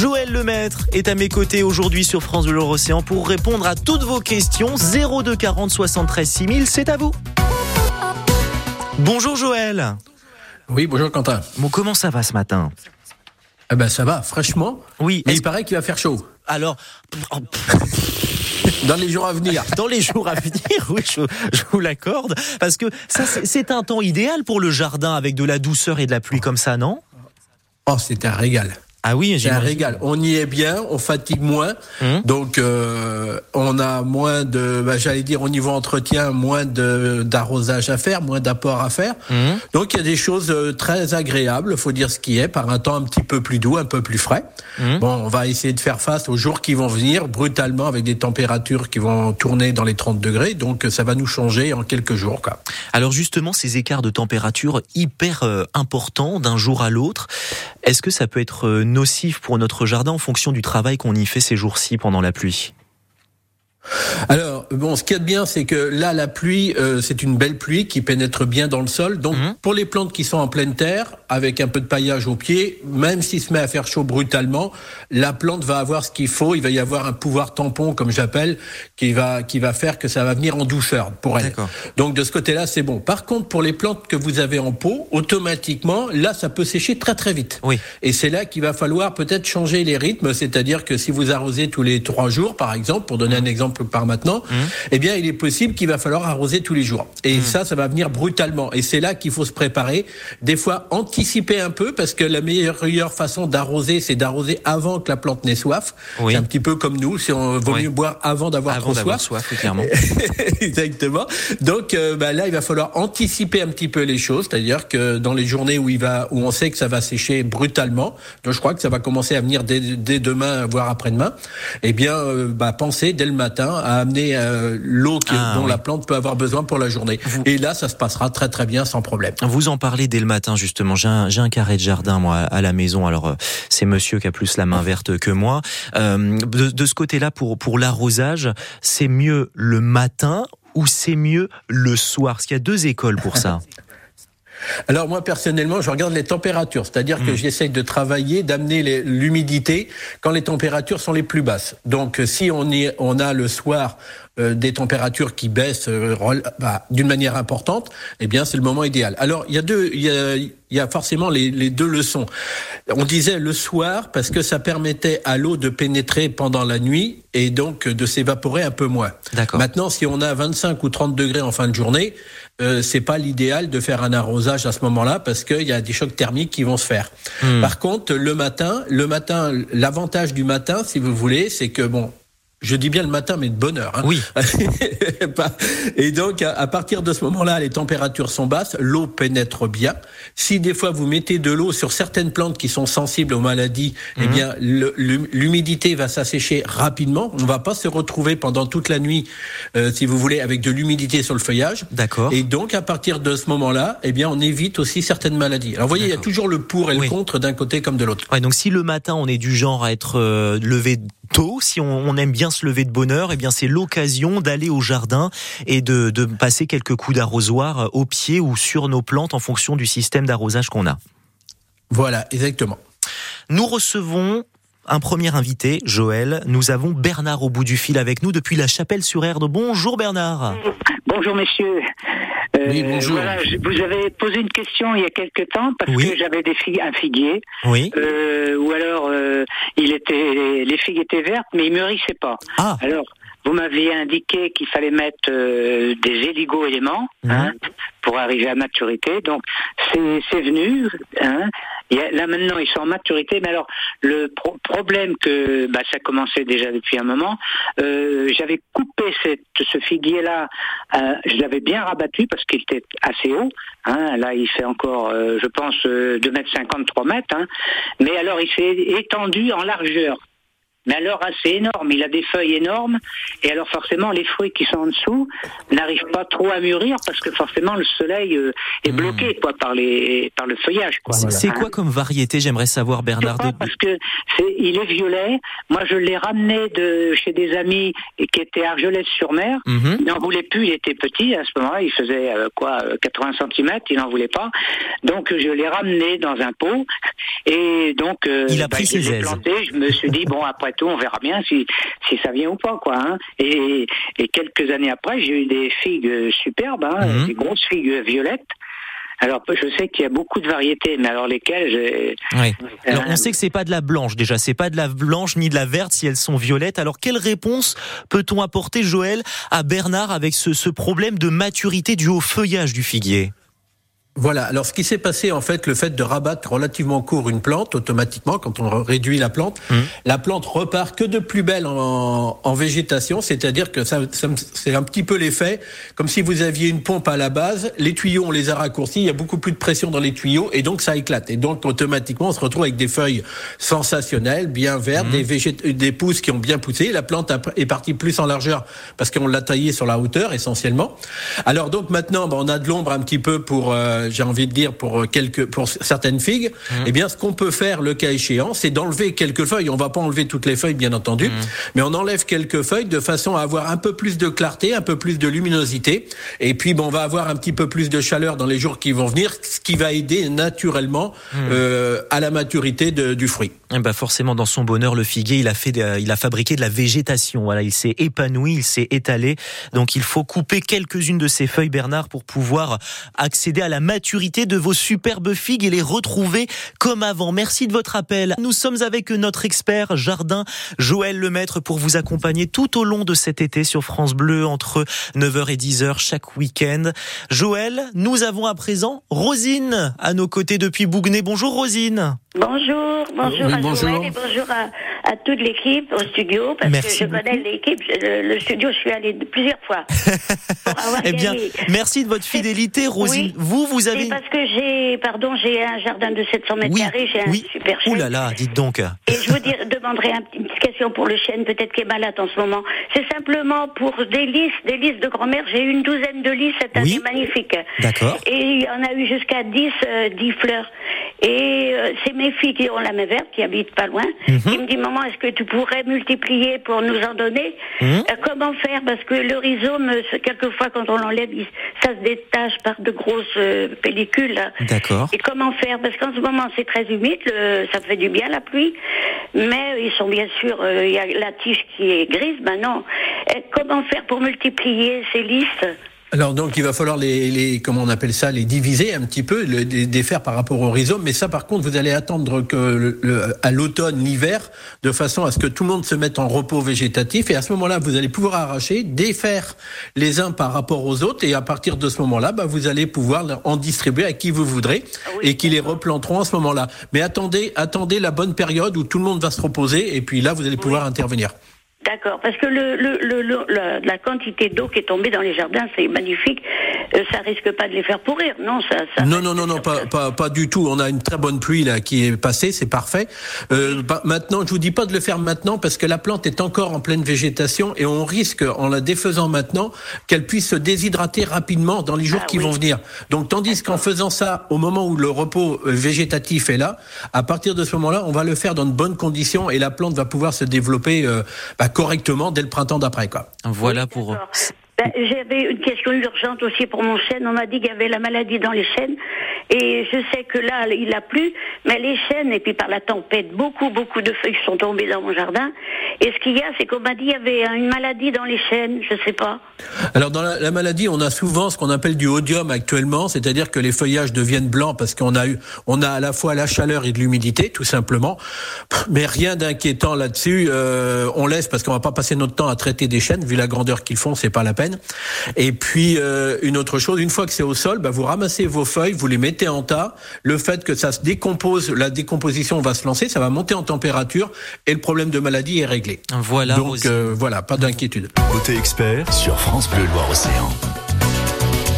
Joël Lemaître est à mes côtés aujourd'hui sur France Bleu Océan pour répondre à toutes vos questions. 02 40 73 6000, c'est à vous. Bonjour Joël. Oui, bonjour Quentin. Bon, comment ça va ce matin? Eh ben ça va, fraîchement. Oui. Mais il paraît qu'il va faire chaud. Alors, dans les jours à venir. Dans les jours à venir, oui, je, je vous l'accorde. Parce que ça, c'est un temps idéal pour le jardin avec de la douceur et de la pluie comme ça, non? Oh, c'est un régal. Ah oui, c'est un régal. On y est bien, on fatigue moins, hum. donc euh, on a moins de, bah, j'allais dire au niveau entretien, moins de d'arrosage à faire, moins d'apport à faire. Hum. Donc il y a des choses euh, très agréables, faut dire ce qui est, par un temps un petit peu plus doux, un peu plus frais. Hum. Bon, on va essayer de faire face aux jours qui vont venir brutalement avec des températures qui vont tourner dans les 30 degrés, donc ça va nous changer en quelques jours. Quoi. Alors justement, ces écarts de température hyper euh, importants d'un jour à l'autre, est-ce que ça peut être nocif pour notre jardin en fonction du travail qu'on y fait ces jours-ci pendant la pluie alors bon, ce qu'il y a de bien, c'est que là, la pluie, euh, c'est une belle pluie qui pénètre bien dans le sol. Donc mhm. pour les plantes qui sont en pleine terre, avec un peu de paillage au pied, même s'il se met à faire chaud brutalement, la plante va avoir ce qu'il faut. Il va y avoir un pouvoir tampon, comme j'appelle, qui va qui va faire que ça va venir en douceur pour elle. Donc de ce côté-là, c'est bon. Par contre, pour les plantes que vous avez en pot, automatiquement, là, ça peut sécher très très vite. Oui. Et c'est là qu'il va falloir peut-être changer les rythmes, c'est-à-dire que si vous arrosez tous les trois jours, par exemple, pour donner un exemple par maintenant, mmh. eh bien, il est possible qu'il va falloir arroser tous les jours. Et mmh. ça, ça va venir brutalement. Et c'est là qu'il faut se préparer. Des fois, anticiper un peu, parce que la meilleure façon d'arroser, c'est d'arroser avant que la plante n'ait soif. C'est un petit peu comme nous, si on vaut mieux boire avant d'avoir trop soif. soif clairement. Exactement. Donc euh, bah, là, il va falloir anticiper un petit peu les choses, c'est-à-dire que dans les journées où il va, où on sait que ça va sécher brutalement, donc je crois que ça va commencer à venir dès, dès demain, voire après-demain. Eh bien, euh, bah, pensez dès le matin à amener euh, l'eau ah, dont la plante peut avoir besoin pour la journée. Et là, ça se passera très très bien sans problème. Vous en parlez dès le matin justement. J'ai un, un, carré de jardin moi à la maison. Alors euh, c'est Monsieur qui a plus la main verte que moi. Euh, de, de, ce côté-là, pour pour l'arrosage, c'est mieux le matin ou c'est mieux le soir? Parce qu'il y a deux écoles pour ça. Alors moi personnellement, je regarde les températures, c'est-à-dire que hmm. j'essaye de travailler, d'amener l'humidité quand les températures sont les plus basses. Donc si on, on a le soir euh, des températures qui baissent euh, bah, d'une manière importante, eh bien c'est le moment idéal. Alors il y a deux, il y a, il y a forcément les, les, deux leçons. On disait le soir parce que ça permettait à l'eau de pénétrer pendant la nuit et donc de s'évaporer un peu moins. Maintenant, si on a 25 ou 30 degrés en fin de journée, euh, c'est pas l'idéal de faire un arrosage à ce moment-là parce qu'il y a des chocs thermiques qui vont se faire. Hmm. Par contre, le matin, le matin, l'avantage du matin, si vous voulez, c'est que bon, je dis bien le matin, mais de bonne heure. Hein. Oui. et donc, à partir de ce moment-là, les températures sont basses, l'eau pénètre bien. Si des fois vous mettez de l'eau sur certaines plantes qui sont sensibles aux maladies, eh mhm. bien, l'humidité va s'assécher rapidement. On ne va pas se retrouver pendant toute la nuit, euh, si vous voulez, avec de l'humidité sur le feuillage. D'accord. Et donc, à partir de ce moment-là, eh bien, on évite aussi certaines maladies. Alors, vous voyez, il y a toujours le pour et le contre d'un côté comme de l'autre. Ouais, donc si le matin on est du genre à être euh, levé tôt, si on, aime bien se lever de bonne heure, eh bien c'est l'occasion d'aller au jardin et de, de passer quelques coups d'arrosoir euh, au pied ou sur nos plantes en fonction du système d'arrosage qu'on a. Voilà, exactement. Nous recevons un premier invité, Joël. Nous avons Bernard au bout du fil avec nous depuis la Chapelle-sur-Erdre. Bonjour Bernard. Bonjour messieurs. Euh, oui, bonjour. vous avez posé une question il y a quelque temps parce que j'avais des figues, un figuier. Oui. Euh, ou alors euh, il était, les figues étaient vertes mais ils mûrissaient pas. Ah. Alors vous m'aviez indiqué qu'il fallait mettre euh, des héligo-éléments hein, mhm. pour arriver à maturité. Donc c'est venu. Hein. Là maintenant ils sont en maturité. Mais alors le problème que bah, ça commençait déjà depuis un moment, euh, j'avais coupé cette, ce figuier-là. Euh, je l'avais bien rabattu parce qu'il était assez haut. Hein. Là il fait encore, euh, je pense, 2 mètres 50, 3 mètres. Hein. Mais alors il s'est étendu en largeur. Mais alors assez énorme. Il a des feuilles énormes, et alors forcément les fruits qui sont en dessous n'arrivent pas trop à mûrir parce que forcément le soleil euh, est hmm. bloqué quoi par les par le feuillage. C'est quoi comme variété J'aimerais savoir Bernard. Parce que c'est il est violet. Moi je l'ai ramené de chez des amis qui étaient à Argelès-sur-Mer. Mhm. Il n'en voulait plus. Il était petit à ce moment-là. Il faisait euh, quoi 80 cm. Il n'en voulait pas. Donc je l'ai ramené dans un pot et donc euh, il a pris bah, ses aises. Planté. Je me suis dit bon après on verra bien si si ça vient ou pas quoi. Hein. Et, et quelques années après j'ai eu des figues superbes, hein, mhm. des grosses figues violettes. Alors, je sais qu'il y a beaucoup de variétés, mais alors lesquelles oui. Alors, on sait que c'est pas de la blanche déjà, c'est pas de la blanche ni de la verte si elles sont violettes. Alors, quelle réponse peut-on apporter, Joël, à Bernard avec ce, ce problème de maturité du haut feuillage du figuier? Voilà. Alors, ce qui s'est passé, en fait, le fait de rabattre relativement court une plante, automatiquement, quand on réduit la plante, mmh. la plante repart que de plus belle en, en végétation, c'est-à-dire que ça, c'est un petit peu l'effet, comme si vous aviez une pompe à la base, les tuyaux, on les a raccourcis, il y a beaucoup plus de pression dans les tuyaux, et donc ça éclate. Et donc, automatiquement, on se retrouve avec des feuilles sensationnelles, bien vertes, mmh. des, des pousses qui ont bien poussé. La plante est partie plus en largeur parce qu'on l'a taillée sur la hauteur, essentiellement. Alors, donc, maintenant, ben, on a de l'ombre un petit peu pour... Euh, j'ai envie de dire pour euh, quelques pour certaines figues, mmh. eh bien ce qu'on peut faire le cas échéant, c'est d'enlever quelques feuilles. On va pas enlever toutes les feuilles bien entendu, mmh. mais on enlève quelques feuilles de façon à avoir un peu plus de clarté, un peu plus de luminosité et puis bon, on va avoir un petit peu plus de chaleur dans les jours qui vont venir, ce qui va aider naturellement mmh. euh, à la maturité de, du fruit. Ben forcément dans son bonheur le figuier, il a fait il a fabriqué de la végétation. Voilà, il s'est épanoui, il s'est étalé. Donc il faut couper quelques-unes de ces feuilles Bernard pour pouvoir accéder à la maturité de vos superbes figues et les retrouver comme avant. Merci de votre appel. Nous sommes avec notre expert jardin Joël Lemaître pour vous accompagner tout au long de cet été sur France Bleu entre 9h et 10h chaque week-end. Joël, nous avons à présent Rosine à nos côtés depuis Bougnay. Bonjour Rosine. Bonjour, bonjour bonjour. Et bonjour à, à toute l'équipe au studio parce que je connais l'équipe, le, studio, je suis allée plusieurs fois. eh bien, merci de votre fidélité, Rosine. Vous, vous avez. parce que j'ai, pardon, j'ai un jardin de 700 mètres carrés, j'ai un super chêne. Ouh là là, dites donc. Et je vous dire, demanderai une petite question pour le chêne, peut-être qu'il est malade en ce moment. C'est simplement pour des listes, des listes de grand-mère. J'ai eu une douzaine de listes cette année, magnifique. D'accord. Et il y en a eu jusqu'à 10, 10 euh, fleurs. Et euh, c'est mes filles qui ont la main verte, qui pas loin, mhm. qui me dit maman, est-ce que tu pourrais multiplier pour nous en donner mhm. euh, Comment faire Parce que le rhizome, quelquefois quand on l'enlève, ça se détache par de grosses euh, pellicules. D'accord. Et comment faire Parce qu'en ce moment c'est très humide, ça fait du bien la pluie, mais ils sont bien sûr, il y a la tige qui est grise maintenant. comment faire pour multiplier ces listes alors donc il va falloir les, les, comment on appelle ça les diviser un petit peu, les défaire par rapport au rhizome. Mais ça par contre vous allez attendre que le, à l'automne, l'hiver, de façon à ce que tout le monde se mette en repos végétatif. Et à ce moment-là vous allez pouvoir arracher, défaire les uns par rapport aux autres. Et à partir de ce moment-là, bah, vous allez pouvoir en distribuer à qui vous voudrez ah et qui les replanteront à ce moment-là. Mais attendez, attendez la bonne période où tout le monde va se reposer et puis là vous allez pouvoir intervenir. D'accord, parce que le, le, le, la quantité d'eau qui est tombée dans les jardins, c'est magnifique. Euh, ça risque pas de les faire pourrir, non ça, ça Non, non, non, non, pas, pas, pas, du tout. On a une très bonne pluie là qui est passée, c'est parfait. Euh, bah, maintenant, je vous dis pas de le faire maintenant parce que la plante est encore en pleine végétation et on risque, en la défaisant maintenant, qu'elle puisse se déshydrater rapidement dans les jours ah qui vont venir. Donc, tandis qu'en faisant ça au moment où le repos euh, végétatif est là, à partir de ce moment-là, on va le faire dans de bonnes conditions et la plante va pouvoir se développer. Euh, bah, correctement dès le printemps d'après. Quoi. Voilà pour. Ben, J'avais une question urgente aussi pour mon chêne. On m'a dit qu'il y avait la maladie dans les chênes. Et je sais que là, il a plu, mais les chênes, et puis par la tempête, beaucoup, beaucoup de feuilles sont tombées dans mon jardin. Et ce qu'il y a, c'est qu'on m'a dit qu'il y avait une maladie dans les chênes, je sais pas. Alors dans la, la maladie, on a souvent ce qu'on appelle du odium actuellement, c'est-à-dire que les feuillages deviennent blancs parce qu'on a eu, on a à la fois la chaleur et de l'humidité, tout simplement. Mais rien d'inquiétant là-dessus. Euh, on laisse parce qu'on va pas passer notre temps à traiter des chênes, vu la grandeur qu'ils font, c'est pas la peine. Et puis euh, une autre chose, une fois que c'est au sol, bah, vous ramassez vos feuilles, vous les mettez en tas. Le fait que ça se décompose, la décomposition va se lancer, ça va monter en température et le problème de maladie est réglé. Voilà. Donc euh, voilà, pas d'inquiétude. Côté expert sur France Bleu Loire Océan.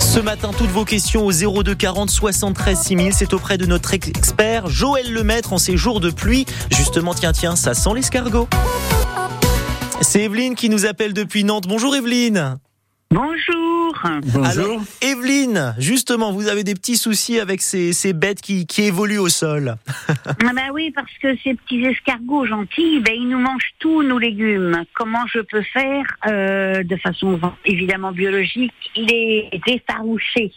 Ce matin, toutes vos questions au 02 40 73 6000. C'est auprès de notre expert Joël Lemaître en ces jours de pluie. Justement, tiens, tiens, ça sent l'escargot. C'est Evelyne qui nous appelle depuis Nantes. Bonjour Evelyne. Bonjour. Bonjour. Alors, Evelyne, justement, vous avez des petits soucis avec ces, ces bêtes qui, qui évoluent au sol. Ah ben oui, parce que ces petits escargots gentils, ben ils nous mangent tous nos légumes. Comment je peux faire, euh, de façon évidemment biologique, les effaroucher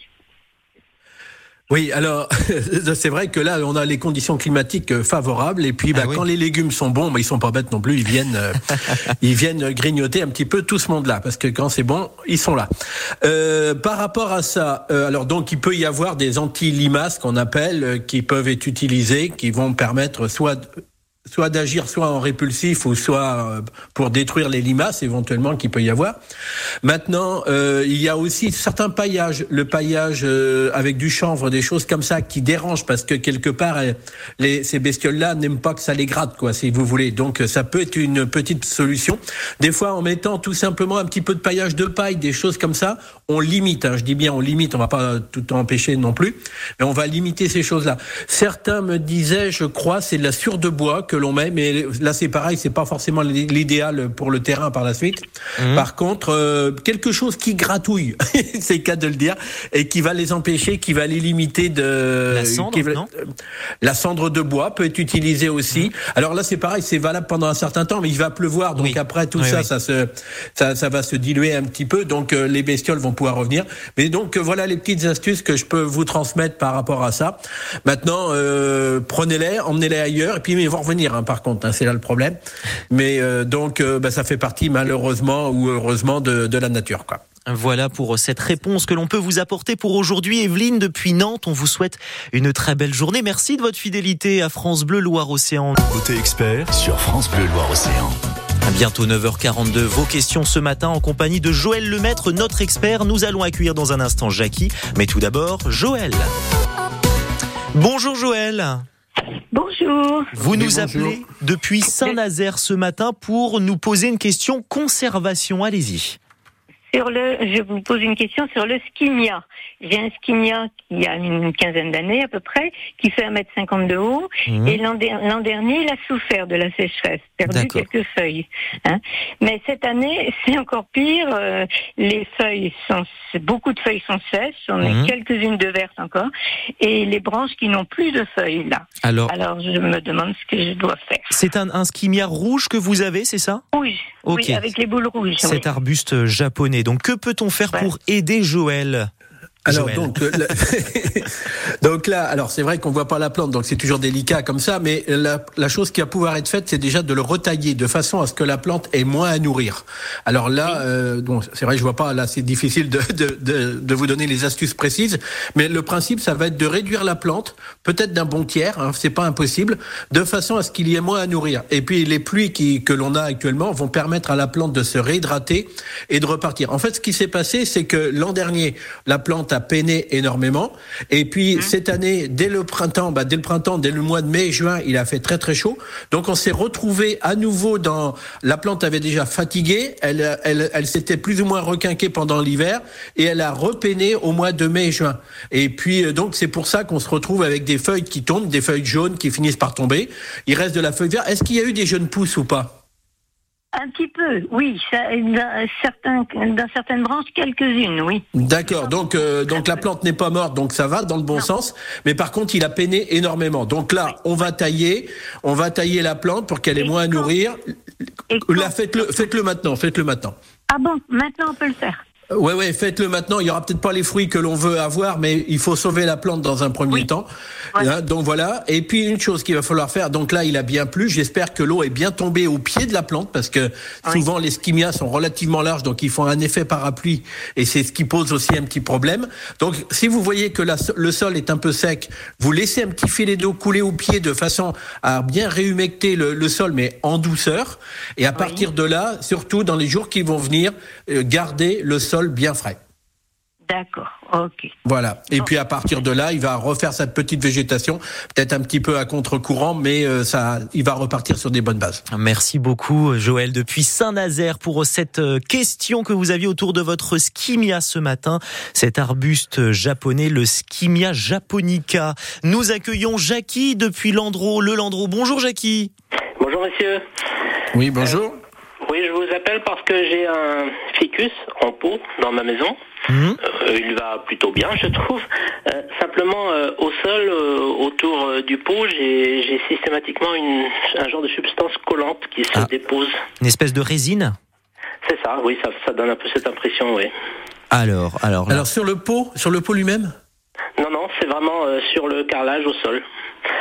Oui, alors c'est vrai que là on a les conditions climatiques euh, favorables et puis bah, Ah oui. quand les légumes sont bons, bah, ils sont pas bêtes non plus, ils viennent euh, ils viennent grignoter un petit peu tout ce monde-là parce que quand c'est bon, ils sont là. Euh, par rapport à ça, euh, alors donc il peut y avoir des anti-limaces qu'on appelle qui peuvent être utilisés, qui vont permettre soit soit d'agir soit en répulsif ou soit euh, pour détruire les limaces éventuellement qu'il peut y avoir. Maintenant, euh, il y a aussi certains paillages, le paillage euh, avec du chanvre, des choses comme ça qui dérangent parce que quelque part euh, les, ces bestioles-là n'aiment pas que ça les gratte, quoi, si vous voulez. Donc euh, ça peut être une petite solution. Des fois, en mettant tout simplement un petit peu de paillage de paille, des choses comme ça, on limite. Hein, je dis bien on limite, on va pas tout empêcher non plus, mais on va limiter ces choses-là. Certains me disaient, je crois, c'est de la sure de bois que l'on met, mais là c'est pareil, c'est pas forcément l'idéal pour le terrain par la suite. Par contre, euh, quelque chose qui gratouille, c'est le cas de le dire, et qui va les empêcher, qui va les limiter de La cendre, qui non euh, La cendre de bois peut être utilisée aussi. Alors là, c'est pareil, c'est valable pendant un certain temps, mais il va pleuvoir, donc Oui. après tout Oui, ça, oui. ça se, ça, ça va se diluer un petit peu, donc euh, les bestioles vont pouvoir revenir. Mais donc euh, voilà les petites astuces que je peux vous transmettre par rapport à ça. Maintenant, euh, prenez-les, emmenez-les ailleurs, et puis ils vont revenir. Hein, par contre, hein, c'est là le problème. Mais euh, donc, euh, bah, ça fait partie malheureusement ou heureusement de, de la nature, quoi. Voilà pour cette réponse que l'on peut vous apporter pour aujourd'hui. Evelyne, depuis Nantes, on vous souhaite une très belle journée. Merci de votre fidélité à France Bleu Loire-Océan. Côté expert sur France Bleu Loire-Océan. À Bientôt 9h42, vos questions ce matin en compagnie de Joël Lemaître, notre expert. Nous allons accueillir dans un instant Jackie, mais tout d'abord Joël. Bonjour Joël. Bonjour. Vous nous bonjour. appelez depuis Saint-Nazaire ce matin pour nous poser une question conservation. Allez-y. Sur le, je vous pose une question sur le skinia. J'ai un skinia qui a une quinzaine d'années à peu près, qui fait 1m50 de haut, Mhm. et l'an der- l'an dernier, il a souffert de la sécheresse, perdu quelques feuilles. hein. Mais cette année, c'est encore pire. euh, les feuilles sont, beaucoup de feuilles sont sèches, on Mhm. a quelques-unes de vertes encore, et les branches qui n'ont plus de feuilles là. Alors, Alors je me demande ce que je dois faire. c'est un, un skimia rouge que vous avez, c'est ça? Rouge, Ok. oui, avec les boules rouges. oui. Cet arbuste japonais. Donc, que peut-on faire Ouais. pour aider Joël? Alors Joël. donc, euh, donc là, alors c'est vrai qu'on voit pas la plante, donc c'est toujours délicat comme ça, mais la, la chose qui va pouvoir être faite, c'est déjà de le retailler de façon à ce que la plante ait moins à nourrir. Alors là, euh, bon, c'est vrai, je vois pas, là c'est difficile de, de, de, de vous donner les astuces précises, mais le principe, ça va être de réduire la plante, peut-être d'un bon tiers, hein, c'est pas impossible, de façon à ce qu'il y ait moins à nourrir. Et puis les pluies qui, que l'on a actuellement vont permettre à la plante de se réhydrater et de repartir. En fait, ce qui s'est passé, c'est que l'an dernier, la plante a peiné énormément. Et puis cette année, dès le printemps, bah, dès le printemps, dès le mois de mai, juin, il a fait très très chaud. Donc on s'est retrouvé à nouveau dans la plante avait déjà fatigué. Elle elle, elle s'était plus ou moins requinquée pendant l'hiver et elle a repeiné au mois de mai et juin. Et puis euh, donc c'est pour ça qu'on se retrouve avec des feuilles qui tombent, des feuilles jaunes qui finissent par tomber. Il reste de la feuille verte. Est-ce qu'il y a eu des jeunes pousses ou pas? Un petit peu, oui. Ça, dans, certains, dans certaines branches, quelques-unes, oui. D'accord. Donc, euh, donc la plante n'est pas morte, donc ça va dans le bon sens. Mais par contre, il a peiné énormément. Donc là, on va tailler, on va tailler la plante pour qu'elle ait Et moins à nourrir. Et Là, faites-le, faites-le maintenant, faites-le maintenant. Ah bon, maintenant on peut le faire. Ouais, ouais, faites-le maintenant. Il y aura peut-être pas les fruits que l'on veut avoir, mais il faut sauver la plante dans un premier Oui. temps. Ouais. Hein, donc voilà. Et puis une chose qu'il va falloir faire. Donc là, il a bien plu. J'espère que l'eau est bien tombée au pied de la plante parce que souvent les skimias sont relativement larges, donc ils font un effet parapluie et c'est ce qui pose aussi un petit problème. Donc si vous voyez que la- le sol est un peu sec, vous laissez un petit filet d'eau couler au pied de façon à bien réhumecter le, le sol, mais en douceur. Et à partir de là, surtout dans les jours qui vont venir, euh, garder le sol bien frais. D'accord, Ok. Voilà. Et puis à partir de là, il va refaire sa petite végétation, peut-être un petit peu à contre-courant, mais euh, ça, il va repartir sur des bonnes bases. Merci beaucoup, Joël, depuis Saint-Nazaire, pour cette euh, question que vous aviez autour de votre skimia ce matin, cet arbuste japonais, le skimia japonica. Nous accueillons Jackie depuis Landreau, le Landreau. Bonjour, Jackie. Bonjour, monsieur. Oui, bonjour. Oui, je vous appelle parce que j'ai un ficus en pot dans ma maison. Mhm. Euh, il va plutôt bien, je trouve. Euh, simplement, euh, au sol, euh, autour euh, du pot, j'ai j'ai systématiquement une, un genre de substance collante qui se Ah. dépose. Une espèce de résine? C'est ça, oui, ça, ça donne un peu cette impression, oui. Alors, alors, là. Alors sur le pot, sur le pot lui-même? Non, non, c'est vraiment euh, sur le carrelage au sol.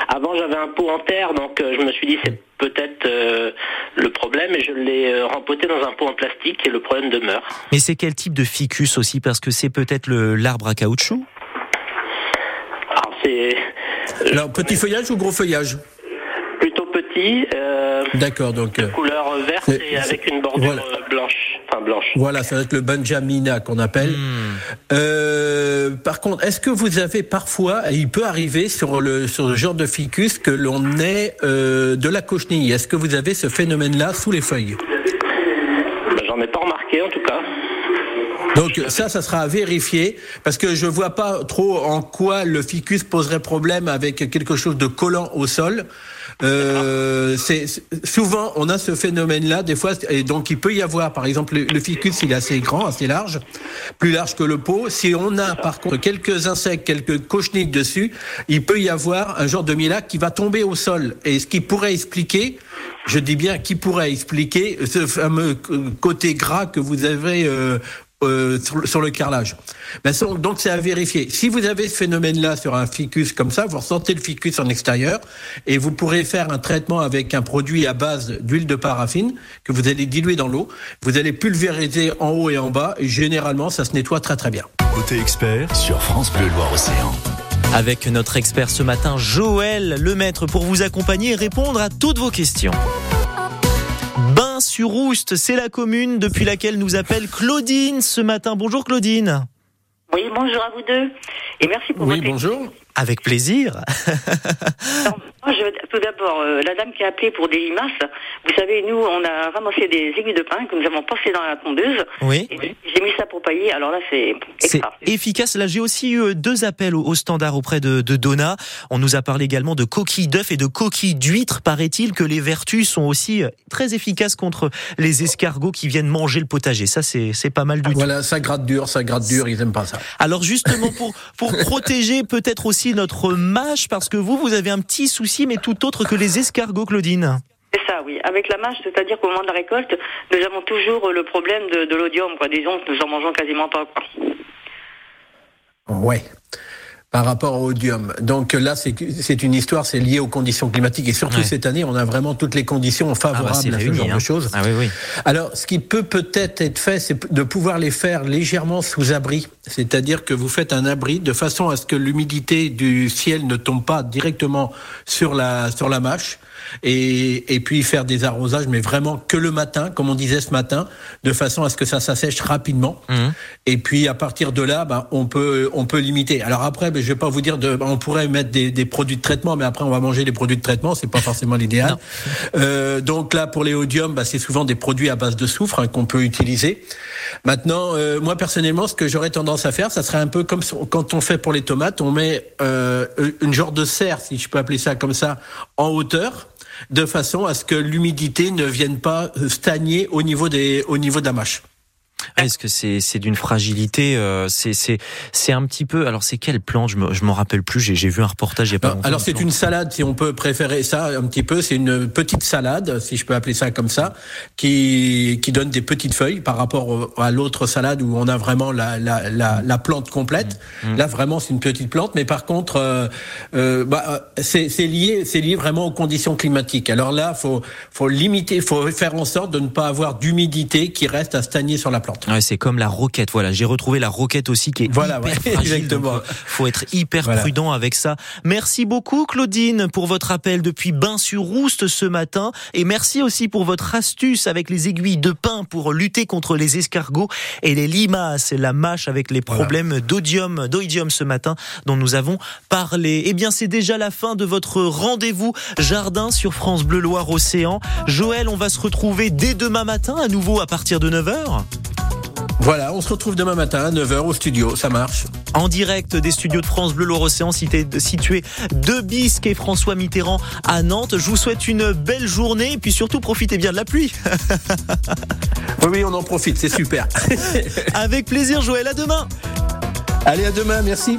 Avant, j'avais un pot en terre, donc euh, je me suis dit c'est peut-être euh, le problème, et je l'ai euh, rempoté dans un pot en plastique, et le problème demeure. mais c'est quel type de ficus aussi? Parce que c'est peut-être le l'arbre à caoutchouc? Alors, c'est euh, Alors petit feuillage ou gros feuillage? Plutôt petit, euh, D'accord, donc euh, couleur verte et avec une bordure voilà. blanche. Enfin, blanche. voilà, ça va être le Benjamina qu'on appelle. Hmm. Euh, par contre, est-ce que vous avez parfois, et il peut arriver sur le sur le genre de ficus que l'on ait euh, de la cochenille Est-ce que vous avez ce phénomène-là sous les feuilles? J'en ai pas remarqué, en tout cas. Donc ça, ça sera à vérifier parce que je vois pas trop en quoi le ficus poserait problème avec quelque chose de collant au sol. Euh, c'est souvent on a ce phénomène-là des fois et donc il peut y avoir par exemple le, ficus il est assez grand, assez large, plus large que le pot. Si on a par contre quelques insectes, quelques cochenilles dessus, il peut y avoir un genre de mielac qui va tomber au sol et ce qui pourrait expliquer je dis bien qui pourrait expliquer ce fameux côté gras que vous avez euh, euh, sur, le- sur le carrelage. Ben, so- donc c'est à vérifier. Si vous avez ce phénomène-là sur un ficus comme ça, vous ressentez le ficus en extérieur et vous pourrez faire un traitement avec un produit à base d'huile de paraffine que vous allez diluer dans l'eau. Vous allez pulvériser en haut et en bas et généralement ça se nettoie très très bien. Côté expert sur France Bleu Loire Océan. Avec notre expert ce matin, Joël Lemaître, pour vous accompagner et répondre à toutes vos questions. Bain-sur-Oust, c'est la commune depuis laquelle nous appelle Claudine ce matin. Bonjour Claudine. Oui, bonjour à vous deux. Et merci pour Oui, votre bonjour. Avec plaisir. Émission. Moi, je- tout d'abord, euh, la dame qui a appelé pour des limaces, vous savez, nous, on a ramassé des aiguilles de pin que nous avons passées dans la tondeuse. Oui. Et J'ai mis ça pour pailler, alors là, c'est C'est efficace. Là, j'ai aussi eu deux appels au, au standard auprès de, de Donna. On nous a parlé également de coquilles d'œufs et de coquilles d'huîtres. Paraît-il que les vertus sont aussi euh, très efficaces contre les escargots qui viennent manger le potager. Ça, c'est c'est pas mal du tout. Voilà, ça gratte dur, ça gratte dur, ils aiment pas ça. Alors justement pour pour protéger peut-être aussi notre mâche parce que vous vous avez un petit souci mais tout autre que les escargots Claudine. C'est ça, oui. Avec la mâche, c'est-à-dire qu'au moment de la récolte, nous avons toujours le problème de, de l'odium, quoi. Disons que nous en mangeons quasiment pas, quoi. Ouais. Par rapport au odium. Donc là, c'est une histoire, c'est lié aux conditions climatiques. Et surtout Ouais. cette année, on a vraiment toutes les conditions favorables c'est à ce genre hein. de choses. Ah oui oui. Alors, ce qui peut peut-être être fait, c'est de pouvoir les faire légèrement sous abri. C'est-à-dire que vous faites un abri de façon à ce que l'humidité du ciel ne tombe pas directement sur la, sur la mâche. Et, et puis faire des arrosages, mais vraiment que le matin, comme on disait ce matin, de façon à ce que ça s'assèche rapidement. Mhm. Et puis à partir de là, ben, on peut on peut limiter. Alors après, ben, je vais pas vous dire de, ben, on pourrait mettre des, des produits de traitement, mais après on va manger des produits de traitement, c'est pas forcément l'idéal. Euh, donc là, pour les odium, ben, c'est souvent des produits à base de soufre hein, qu'on peut utiliser. Maintenant, euh, moi personnellement, ce que j'aurais tendance à faire, ça serait un peu comme quand on fait pour les tomates, on met euh, une genre de serre, si je peux appeler ça comme ça, en hauteur de façon à ce que l'humidité ne vienne pas stagner au niveau des au niveau de. Ah, Est-ce que c'est d'une fragilité euh, C'est un petit peu. Alors c'est quelle plante? Je me je m'en rappelle plus. J'ai vu un reportage il a pas Alors, longtemps. alors, c'est une salade, si on peut préférer ça un petit peu. C'est une petite salade, si je peux appeler ça comme ça, qui qui donne des petites feuilles par rapport à l'autre salade où on a vraiment la la la, la plante complète. Là vraiment c'est une petite plante, mais par contre euh, euh, bah, euh, c'est lié vraiment aux conditions climatiques. Alors là faut faut limiter, faut faire en sorte de ne pas avoir d'humidité qui reste à stagner sur la plante. Plante. Ouais, c'est comme la roquette. Voilà, j'ai retrouvé la roquette aussi qui est voilà, hyper ouais, fragile. exactement. donc, euh, faut être hyper prudent avec ça. Merci beaucoup Claudine pour votre appel depuis Bain-sur-Rouste ce matin et merci aussi pour votre astuce avec les aiguilles de pin pour lutter contre les escargots et les limaces, la mâche avec les problèmes voilà. d'odium, d'oïdium ce matin dont nous avons parlé. Eh bien, c'est déjà la fin de votre rendez-vous jardin sur France Bleu Loire Océan. Joël, on va se retrouver dès demain matin à nouveau à partir de 9h. Voilà, on se retrouve demain matin à 9h au studio, ça marche. En direct des studios de France Bleu Loire Océan, situé de Bisque et François Mitterrand à Nantes. Je vous souhaite une belle journée et puis surtout profitez bien de la pluie. oui, oui, on en profite, c'est super. Avec plaisir, Joël, à demain. Allez, à demain, merci.